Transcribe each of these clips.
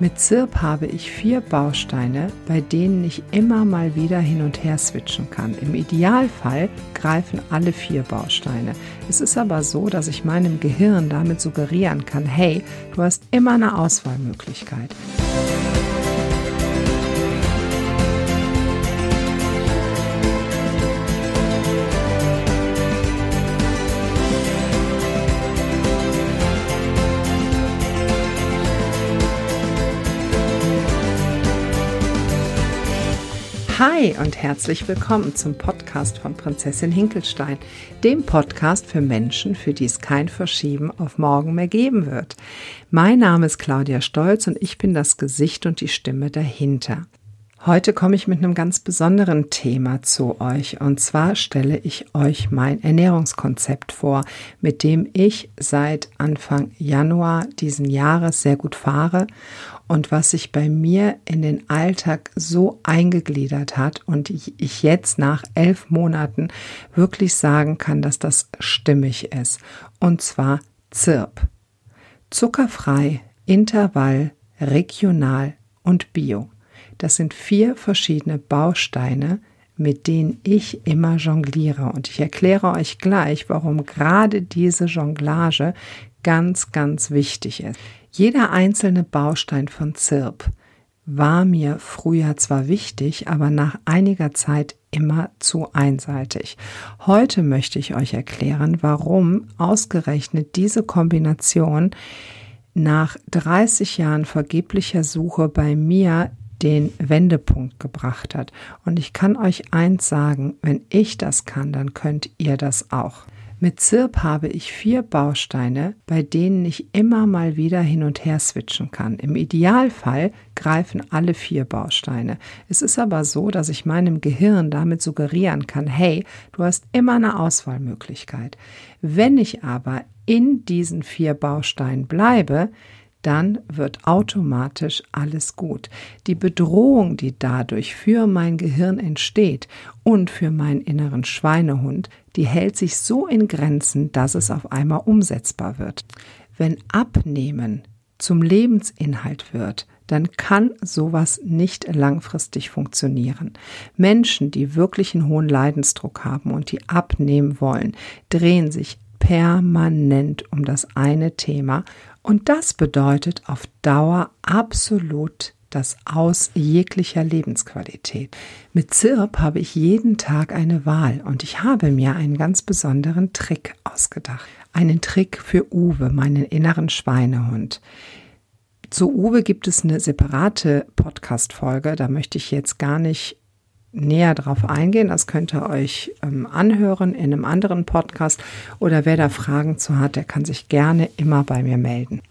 Mit ZIRP habe ich vier Bausteine, bei denen ich immer mal wieder hin und her switchen kann. Im Idealfall greifen alle vier Bausteine. Es ist aber so, dass ich meinem Gehirn damit suggerieren kann, hey, du hast immer eine Auswahlmöglichkeit. Hi und herzlich willkommen zum Podcast von Prinzessin Hinkelstein, dem Podcast für Menschen, für die es kein Verschieben auf morgen mehr geben wird. Mein Name ist Claudia Stolz und ich bin das Gesicht und die Stimme dahinter. Heute komme ich mit einem ganz besonderen Thema zu euch und zwar stelle ich euch mein Ernährungskonzept vor, mit dem ich seit Anfang Januar diesen Jahres sehr gut fahre und was sich bei mir in den Alltag so eingegliedert hat und ich jetzt nach elf Monaten wirklich sagen kann, dass das stimmig ist. Und zwar ZIRP. Zuckerfrei, Intervall, regional und bio. Das sind vier verschiedene Bausteine, mit denen ich immer jongliere. Und ich erkläre euch gleich, warum gerade diese Jonglage ganz, ganz wichtig ist. Jeder einzelne Baustein von ZIRP war mir früher zwar wichtig, aber nach einiger Zeit immer zu einseitig. Heute möchte ich euch erklären, warum ausgerechnet diese Kombination nach 30 Jahren vergeblicher Suche bei mir den Wendepunkt gebracht hat. Und ich kann euch eins sagen, wenn ich das kann, dann könnt ihr das auch. Mit ZIRP habe ich vier Bausteine, bei denen ich immer mal wieder hin und her switchen kann. Im Idealfall greifen alle vier Bausteine. Es ist aber so, dass ich meinem Gehirn damit suggerieren kann, hey, du hast immer eine Auswahlmöglichkeit. Wenn ich aber in diesen vier Bausteinen bleibe, dann wird automatisch alles gut. Die Bedrohung, die dadurch für mein Gehirn entsteht und für meinen inneren Schweinehund, die hält sich so in Grenzen, dass es auf einmal umsetzbar wird. Wenn Abnehmen zum Lebensinhalt wird, dann kann sowas nicht langfristig funktionieren. Menschen, die wirklich einen hohen Leidensdruck haben und die abnehmen wollen, drehen sich permanent um das eine Thema und das bedeutet auf Dauer absolut das Aus jeglicher Lebensqualität. Mit ZIRP habe ich jeden Tag eine Wahl und ich habe mir einen ganz besonderen Trick ausgedacht. Einen Trick für Uwe, meinen inneren Schweinehund. Zu Uwe gibt es eine separate Podcast-Folge, da möchte ich jetzt gar nicht näher drauf eingehen. Das könnt ihr euch ähm, anhören in einem anderen Podcast oder wer da Fragen zu hat, der kann sich gerne immer bei mir melden.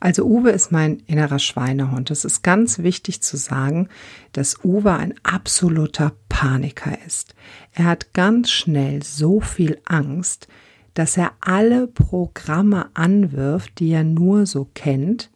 Also Uwe ist mein innerer Schweinehund. Es ist ganz wichtig zu sagen, dass Uwe ein absoluter Paniker ist. Er hat ganz schnell so viel Angst, dass er alle Programme anwirft, die er nur so kennt,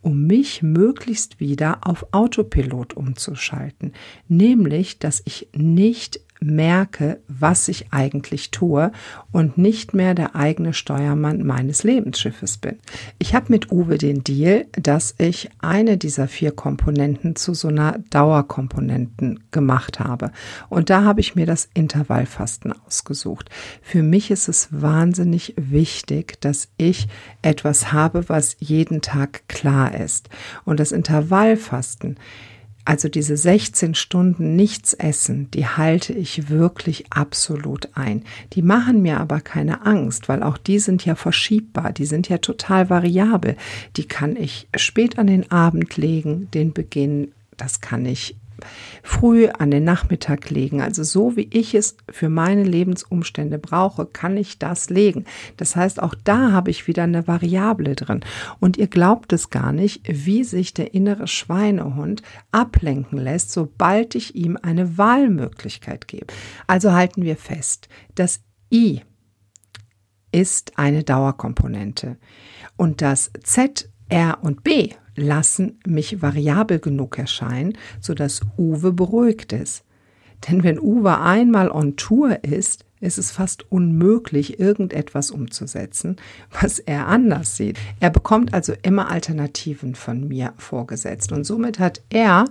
um mich möglichst wieder auf Autopilot umzuschalten, nämlich dass ich nicht merke, was ich eigentlich tue und nicht mehr der eigene Steuermann meines Lebensschiffes bin. Ich habe mit Uwe den Deal, dass ich eine dieser vier Komponenten zu so einer Dauerkomponenten gemacht habe. Und da habe ich mir das Intervallfasten ausgesucht. Für mich ist es wahnsinnig wichtig, dass ich etwas habe, was jeden Tag klar ist. Und das Intervallfasten also diese 16 Stunden nichts essen, die halte ich wirklich absolut ein. Die machen mir aber keine Angst, weil auch die sind ja verschiebbar, die sind ja total variabel. Die kann ich spät an den Abend legen, den Beginn, das kann ich früh an den Nachmittag legen. Also so wie ich es für meine Lebensumstände brauche, kann ich das legen. Das heißt, auch da habe ich wieder eine Variable drin. Und ihr glaubt es gar nicht, wie sich der innere Schweinehund ablenken lässt, sobald ich ihm eine Wahlmöglichkeit gebe. Also halten wir fest, das I ist eine Dauerkomponente und das Z, R und B lassen mich variabel genug erscheinen, sodass Uwe beruhigt ist. Denn wenn Uwe einmal on Tour ist, ist es fast unmöglich, irgendetwas umzusetzen, was er anders sieht. Er bekommt also immer Alternativen von mir vorgesetzt. Und somit hat er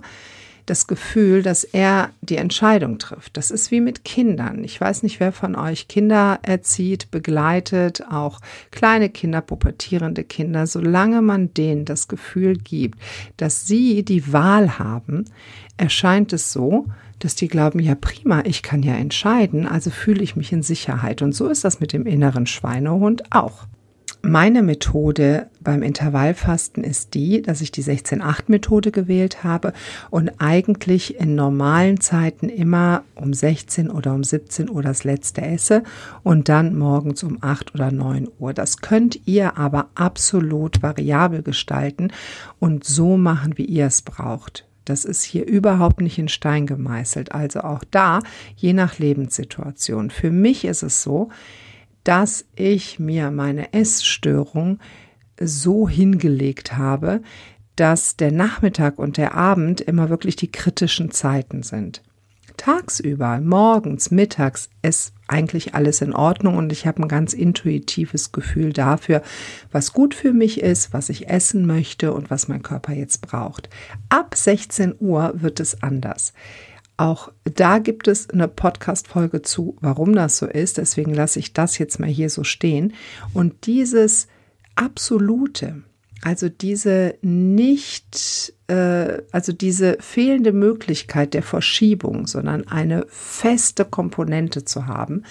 das Gefühl, dass er die Entscheidung trifft. Das ist wie mit Kindern. Ich weiß nicht, wer von euch Kinder erzieht, begleitet, auch kleine Kinder, pubertierende Kinder. Solange man denen das Gefühl gibt, dass sie die Wahl haben, erscheint es so, dass die glauben, ja prima, ich kann ja entscheiden, also fühle ich mich in Sicherheit. Und so ist das mit dem inneren Schweinehund auch. Meine Methode beim Intervallfasten ist die, dass ich die 16-8-Methode gewählt habe und eigentlich in normalen Zeiten immer um 16 oder um 17 Uhr das letzte esse und dann morgens um 8 oder 9 Uhr. Das könnt ihr aber absolut variabel gestalten und so machen, wie ihr es braucht. Das ist hier überhaupt nicht in Stein gemeißelt. Also auch da, je nach Lebenssituation. Für mich ist es so, dass ich mir meine Essstörung so hingelegt habe, dass der Nachmittag und der Abend immer wirklich die kritischen Zeiten sind tagsüber, morgens, mittags ist eigentlich alles in Ordnung und ich habe ein ganz intuitives Gefühl dafür, was gut für mich ist, was ich essen möchte und was mein Körper jetzt braucht. Ab 16 Uhr wird es anders. Auch da gibt es eine Podcast-Folge zu, warum das so ist. Deswegen lasse ich das jetzt mal hier so stehen. Und dieses absolute, also diese nicht, äh, also diese fehlende Möglichkeit der Verschiebung, sondern eine feste Komponente zu haben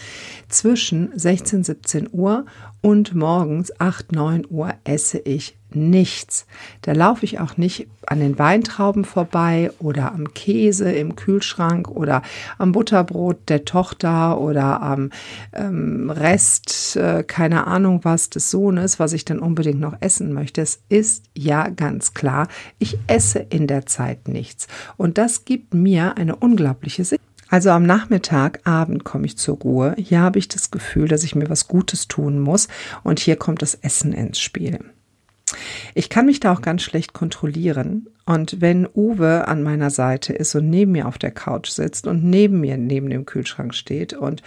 zwischen 16, 17 Uhr und morgens 8, 9 Uhr esse ich nichts. Da laufe ich auch nicht an den Weintrauben vorbei oder am Käse im Kühlschrank oder am Butterbrot der Tochter oder am ähm, Rest, äh, keine Ahnung was, des Sohnes, was ich dann unbedingt noch essen möchte. Es ist ja ganz klar, ich esse in der Zeit nichts. Und das gibt mir eine unglaubliche Sicherheit. Also am Nachmittag, Abend komme ich zur Ruhe. Hier habe ich das Gefühl, dass ich mir was Gutes tun muss. Und hier kommt das Essen ins Spiel. Ich kann mich da auch ganz schlecht kontrollieren. Und wenn Uwe an meiner Seite ist und neben mir auf der Couch sitzt und neben mir neben dem Kühlschrank steht und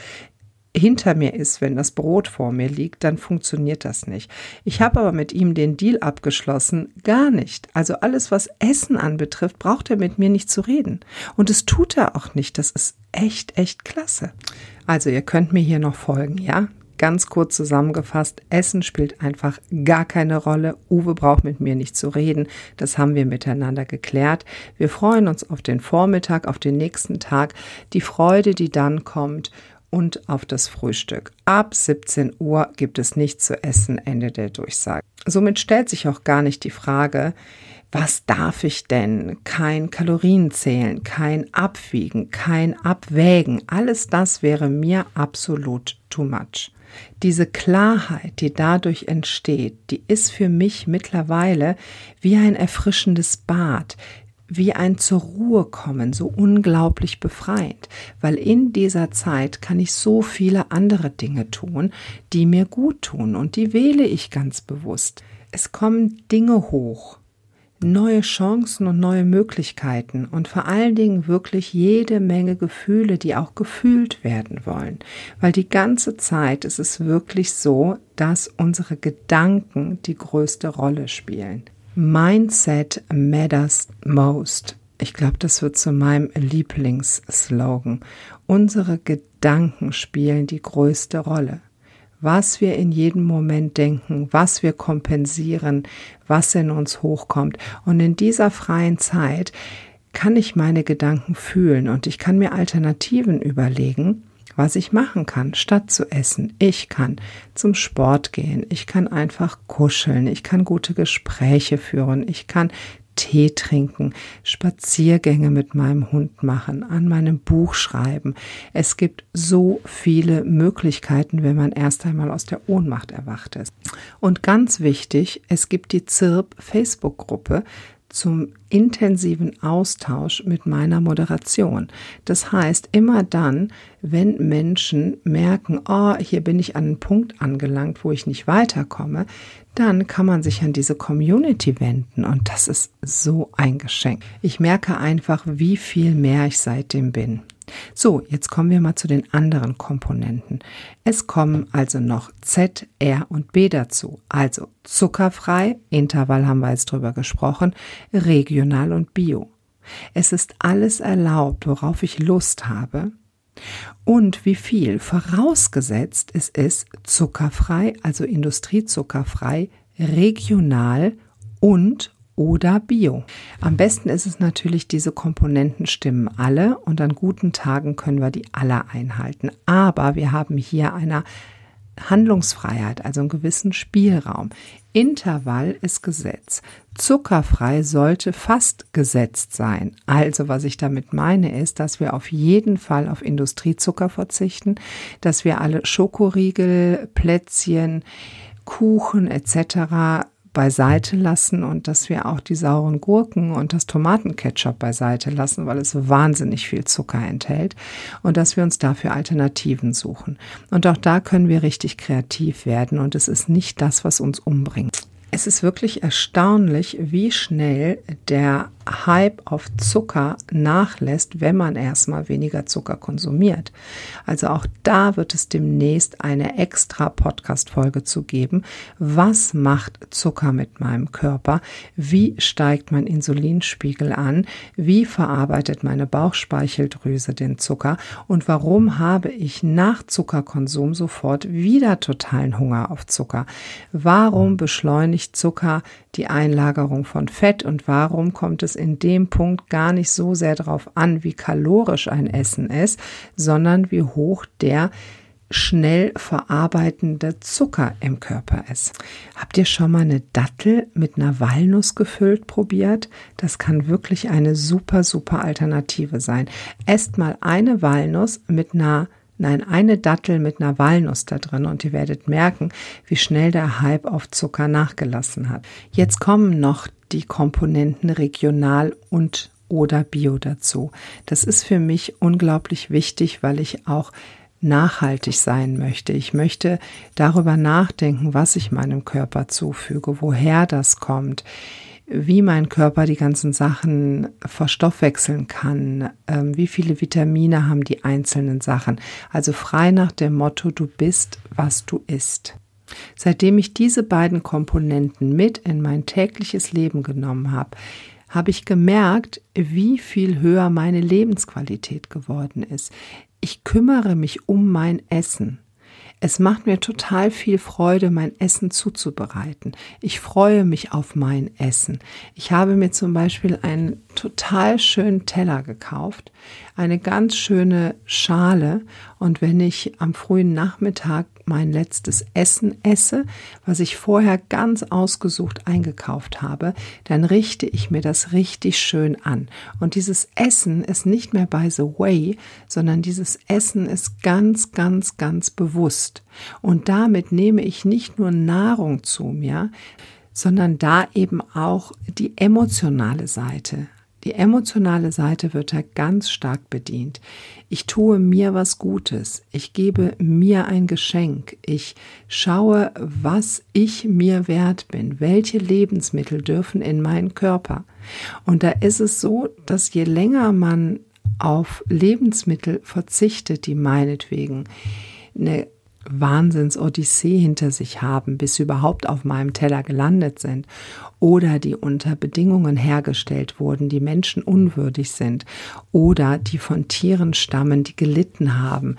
hinter mir ist, wenn das Brot vor mir liegt, dann funktioniert das nicht. Ich habe aber mit ihm den Deal abgeschlossen, gar nicht. Also alles, was Essen anbetrifft, braucht er mit mir nicht zu reden. Und es tut er auch nicht. Das ist echt, echt klasse. Also ihr könnt mir hier noch folgen, ja? Ganz kurz zusammengefasst, Essen spielt einfach gar keine Rolle. Uwe braucht mit mir nicht zu reden. Das haben wir miteinander geklärt. Wir freuen uns auf den Vormittag, auf den nächsten Tag, die Freude, die dann kommt und auf das Frühstück. Ab 17 Uhr gibt es nichts zu essen, Ende der Durchsage. Somit stellt sich auch gar nicht die Frage, was darf ich denn? Kein Kalorienzählen, kein Abwiegen, kein Abwägen. Alles das wäre mir absolut too much. Diese Klarheit, die dadurch entsteht, die ist für mich mittlerweile wie ein erfrischendes Bad, wie ein zur Ruhe kommen, so unglaublich befreiend, weil in dieser Zeit kann ich so viele andere Dinge tun, die mir gut tun und die wähle ich ganz bewusst. Es kommen Dinge hoch, neue Chancen und neue Möglichkeiten und vor allen Dingen wirklich jede Menge Gefühle, die auch gefühlt werden wollen. Weil die ganze Zeit ist es wirklich so, dass unsere Gedanken die größte Rolle spielen. Mindset matters most. Ich glaube, das wird zu meinem Lieblingsslogan. Unsere Gedanken spielen die größte Rolle was wir in jedem Moment denken, was wir kompensieren, was in uns hochkommt. Und in dieser freien Zeit kann ich meine Gedanken fühlen und ich kann mir Alternativen überlegen, was ich machen kann, statt zu essen. Ich kann zum Sport gehen, ich kann einfach kuscheln, ich kann gute Gespräche führen, ich kann Tee trinken, Spaziergänge mit meinem Hund machen, an meinem Buch schreiben. Es gibt so viele Möglichkeiten, wenn man erst einmal aus der Ohnmacht erwacht ist. Und ganz wichtig, es gibt die ZIRP Facebook-Gruppe zum intensiven Austausch mit meiner Moderation. Das heißt, immer dann, wenn Menschen merken, oh, hier bin ich an einen Punkt angelangt, wo ich nicht weiterkomme, dann kann man sich an diese Community wenden und das ist so ein Geschenk. Ich merke einfach, wie viel mehr ich seitdem bin. So, jetzt kommen wir mal zu den anderen Komponenten. Es kommen also noch Z, R und B dazu. Also zuckerfrei, Intervall haben wir jetzt drüber gesprochen, regional und bio. Es ist alles erlaubt, worauf ich Lust habe. Und wie viel? Vorausgesetzt es ist zuckerfrei, also industriezuckerfrei, regional und oder Bio. Am besten ist es natürlich, diese Komponenten stimmen alle und an guten Tagen können wir die alle einhalten. Aber wir haben hier eine Handlungsfreiheit, also einen gewissen Spielraum. Intervall ist Gesetz. Zuckerfrei sollte fast gesetzt sein. Also was ich damit meine ist, dass wir auf jeden Fall auf Industriezucker verzichten, dass wir alle Schokoriegel, Plätzchen, Kuchen etc beiseite lassen und dass wir auch die sauren Gurken und das Tomatenketchup beiseite lassen, weil es wahnsinnig viel Zucker enthält und dass wir uns dafür Alternativen suchen. Und auch da können wir richtig kreativ werden und es ist nicht das, was uns umbringt. Es ist wirklich erstaunlich, wie schnell der Hype auf Zucker nachlässt, wenn man erstmal weniger Zucker konsumiert. Also auch da wird es demnächst eine extra Podcast-Folge zu geben. Was macht Zucker mit meinem Körper? Wie steigt mein Insulinspiegel an? Wie verarbeitet meine Bauchspeicheldrüse den Zucker? Und warum habe ich nach Zuckerkonsum sofort wieder totalen Hunger auf Zucker? Warum beschleunigt Zucker die Einlagerung von Fett und warum kommt es in dem Punkt gar nicht so sehr darauf an, wie kalorisch ein Essen ist, sondern wie hoch der schnell verarbeitende Zucker im Körper ist. Habt ihr schon mal eine Dattel mit einer Walnuss gefüllt probiert? Das kann wirklich eine super, super Alternative sein. Esst mal eine Walnuss mit einer Nein, eine Dattel mit einer Walnuss da drin und ihr werdet merken, wie schnell der Hype auf Zucker nachgelassen hat. Jetzt kommen noch die Komponenten regional und oder Bio dazu. Das ist für mich unglaublich wichtig, weil ich auch nachhaltig sein möchte. Ich möchte darüber nachdenken, was ich meinem Körper zufüge, woher das kommt wie mein Körper die ganzen Sachen verstoffwechseln kann, ähm, wie viele Vitamine haben die einzelnen Sachen. Also frei nach dem Motto, du bist, was du isst. Seitdem ich diese beiden Komponenten mit in mein tägliches Leben genommen habe, habe ich gemerkt, wie viel höher meine Lebensqualität geworden ist. Ich kümmere mich um mein Essen. Es macht mir total viel Freude, mein Essen zuzubereiten. Ich freue mich auf mein Essen. Ich habe mir zum Beispiel einen total schönen Teller gekauft, eine ganz schöne Schale und wenn ich am frühen Nachmittag mein letztes Essen esse, was ich vorher ganz ausgesucht eingekauft habe, dann richte ich mir das richtig schön an. Und dieses Essen ist nicht mehr by the way, sondern dieses Essen ist ganz, ganz, ganz bewusst. Und damit nehme ich nicht nur Nahrung zu mir, sondern da eben auch die emotionale Seite. Die emotionale Seite wird da ganz stark bedient. Ich tue mir was Gutes. Ich gebe mir ein Geschenk. Ich schaue, was ich mir wert bin. Welche Lebensmittel dürfen in meinen Körper? Und da ist es so, dass je länger man auf Lebensmittel verzichtet, die meinetwegen eine Wahnsinns-Odyssee hinter sich haben, bis sie überhaupt auf meinem Teller gelandet sind oder die unter Bedingungen hergestellt wurden, die Menschen unwürdig sind oder die von Tieren stammen, die gelitten haben.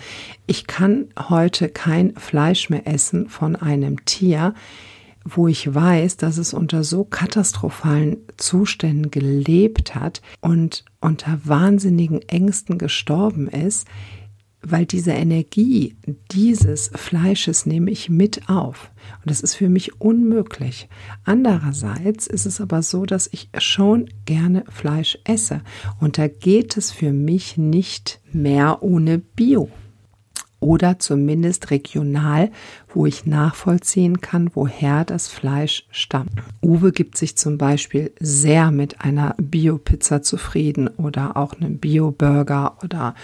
Ich kann heute kein Fleisch mehr essen von einem Tier, wo ich weiß, dass es unter so katastrophalen Zuständen gelebt hat und unter wahnsinnigen Ängsten gestorben ist, weil diese Energie dieses Fleisches nehme ich mit auf. Und das ist für mich unmöglich. Andererseits ist es aber so, dass ich schon gerne Fleisch esse. Und da geht es für mich nicht mehr ohne Bio. Oder zumindest regional, wo ich nachvollziehen kann, woher das Fleisch stammt. Uwe gibt sich zum Beispiel sehr mit einer Bio-Pizza zufrieden oder auch einem Bio-Burger oder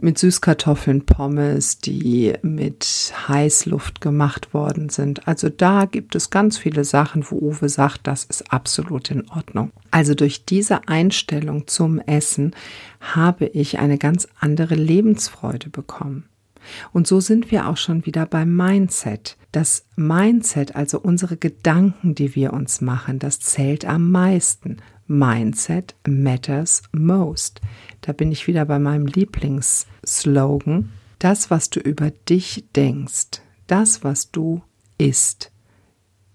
mit Süßkartoffeln, Pommes, die mit Heißluft gemacht worden sind. Also da gibt es ganz viele Sachen, wo Uwe sagt, das ist absolut in Ordnung. Also durch diese Einstellung zum Essen habe ich eine ganz andere Lebensfreude bekommen. Und so sind wir auch schon wieder beim Mindset. Das Mindset, also unsere Gedanken, die wir uns machen, das zählt am meisten. Mindset matters most. Da bin ich wieder bei meinem Lieblingsslogan. Das, was du über dich denkst, das, was du isst,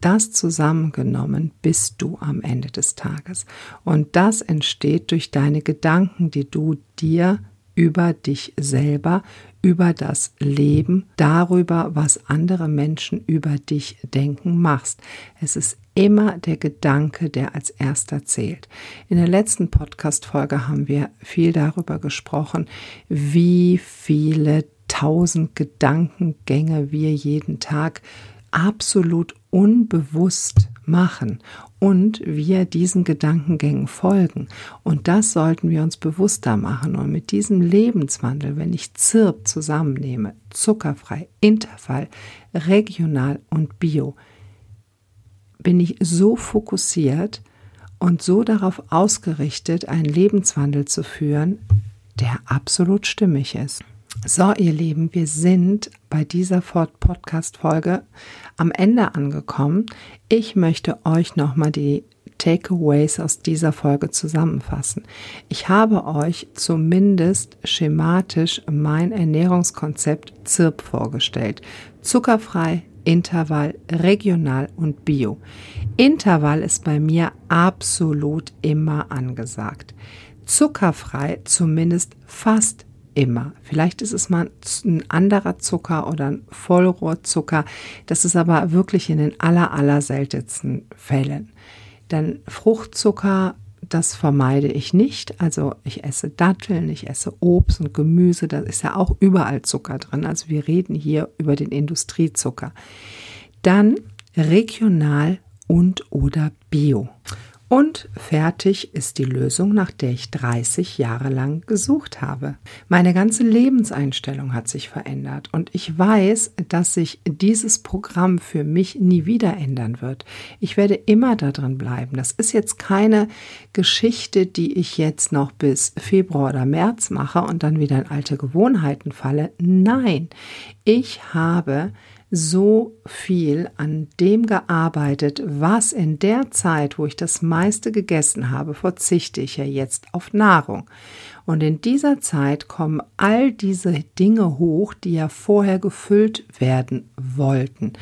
das zusammengenommen bist du am Ende des Tages. Und das entsteht durch deine Gedanken, die du dir über dich selber, über das Leben, darüber, was andere Menschen über dich denken, machst. Es ist immer der Gedanke, der als erster zählt. In der letzten Podcast-Folge haben wir viel darüber gesprochen, wie viele tausend Gedankengänge wir jeden Tag absolut unbewusst machen und wir diesen Gedankengängen folgen. Und das sollten wir uns bewusster machen. Und mit diesem Lebenswandel, wenn ich ZIRP zusammennehme, zuckerfrei, Intervall, regional und bio, bin ich so fokussiert und so darauf ausgerichtet, einen Lebenswandel zu führen, der absolut stimmig ist. So, ihr Lieben, wir sind bei dieser Podcast-Folge am Ende angekommen. Ich möchte euch nochmal die Takeaways aus dieser Folge zusammenfassen. Ich habe euch zumindest schematisch mein Ernährungskonzept ZIRP vorgestellt. Zuckerfrei, Intervall, regional und bio. Intervall ist bei mir absolut immer angesagt. Zuckerfrei zumindest fast immer. Vielleicht ist es mal ein anderer Zucker oder ein Vollrohrzucker. Das ist aber wirklich in den aller, aller seltensten Fällen. Denn Fruchtzucker, das vermeide ich nicht. Also ich esse Datteln, ich esse Obst und Gemüse. Da ist ja auch überall Zucker drin. Also wir reden hier über den Industriezucker. Dann regional und oder bio. Und fertig ist die Lösung, nach der ich 30 Jahre lang gesucht habe. Meine ganze Lebenseinstellung hat sich verändert und ich weiß, dass sich dieses Programm für mich nie wieder ändern wird. Ich werde immer da drin bleiben. Das ist jetzt keine Geschichte, die ich jetzt noch bis Februar oder März mache und dann wieder in alte Gewohnheiten falle. Nein, ich habe so viel an dem gearbeitet, was in der Zeit, wo ich das meiste gegessen habe, verzichte ich ja jetzt auf Nahrung. Und in dieser Zeit kommen all diese Dinge hoch, die ja vorher gefüllt werden wollten.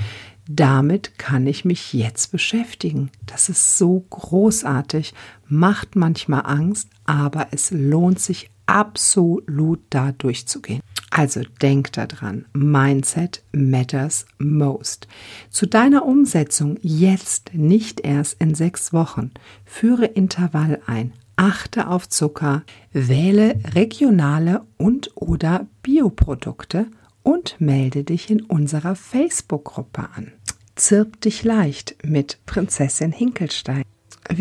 Damit kann ich mich jetzt beschäftigen. Das ist so großartig, macht manchmal Angst, aber es lohnt sich absolut da durchzugehen. Also denk daran, Mindset matters most. Zu deiner Umsetzung jetzt nicht erst in sechs Wochen. Führe Intervall ein, achte auf Zucker, wähle regionale und oder Bioprodukte und melde dich in unserer Facebook-Gruppe an. Zirp dich leicht mit Prinzessin Hinkelstein.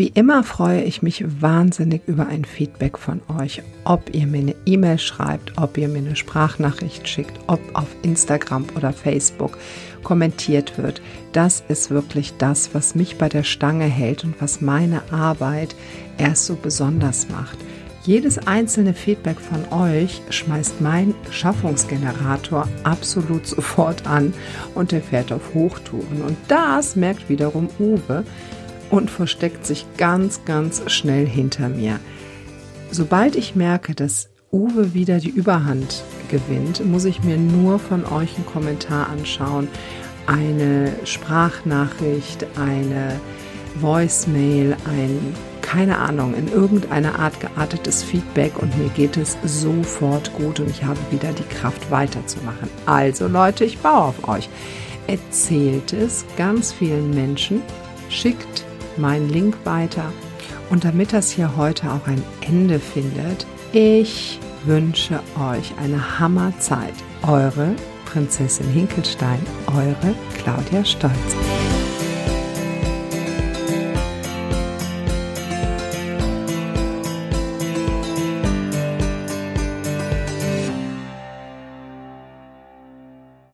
Wie immer freue ich mich wahnsinnig über ein Feedback von euch, ob ihr mir eine E-Mail schreibt, ob ihr mir eine Sprachnachricht schickt, ob auf Instagram oder Facebook kommentiert wird. Das ist wirklich das, was mich bei der Stange hält und was meine Arbeit erst so besonders macht. Jedes einzelne Feedback von euch schmeißt mein Schaffungsgenerator absolut sofort an und er fährt auf Hochtouren. Und das merkt wiederum Uwe, und versteckt sich ganz, ganz schnell hinter mir. Sobald ich merke, dass Uwe wieder die Überhand gewinnt, muss ich mir nur von euch einen Kommentar anschauen, eine Sprachnachricht, eine Voicemail, ein, keine Ahnung, in irgendeiner Art geartetes Feedback und mir geht es sofort gut und ich habe wieder die Kraft weiterzumachen. Also Leute, ich baue auf euch. Erzählt es ganz vielen Menschen, schickt meinen Link weiter. Und damit das hier heute auch ein Ende findet, ich wünsche euch eine Hammerzeit. Eure Prinzessin Hinkelstein, eure Claudia Stolz.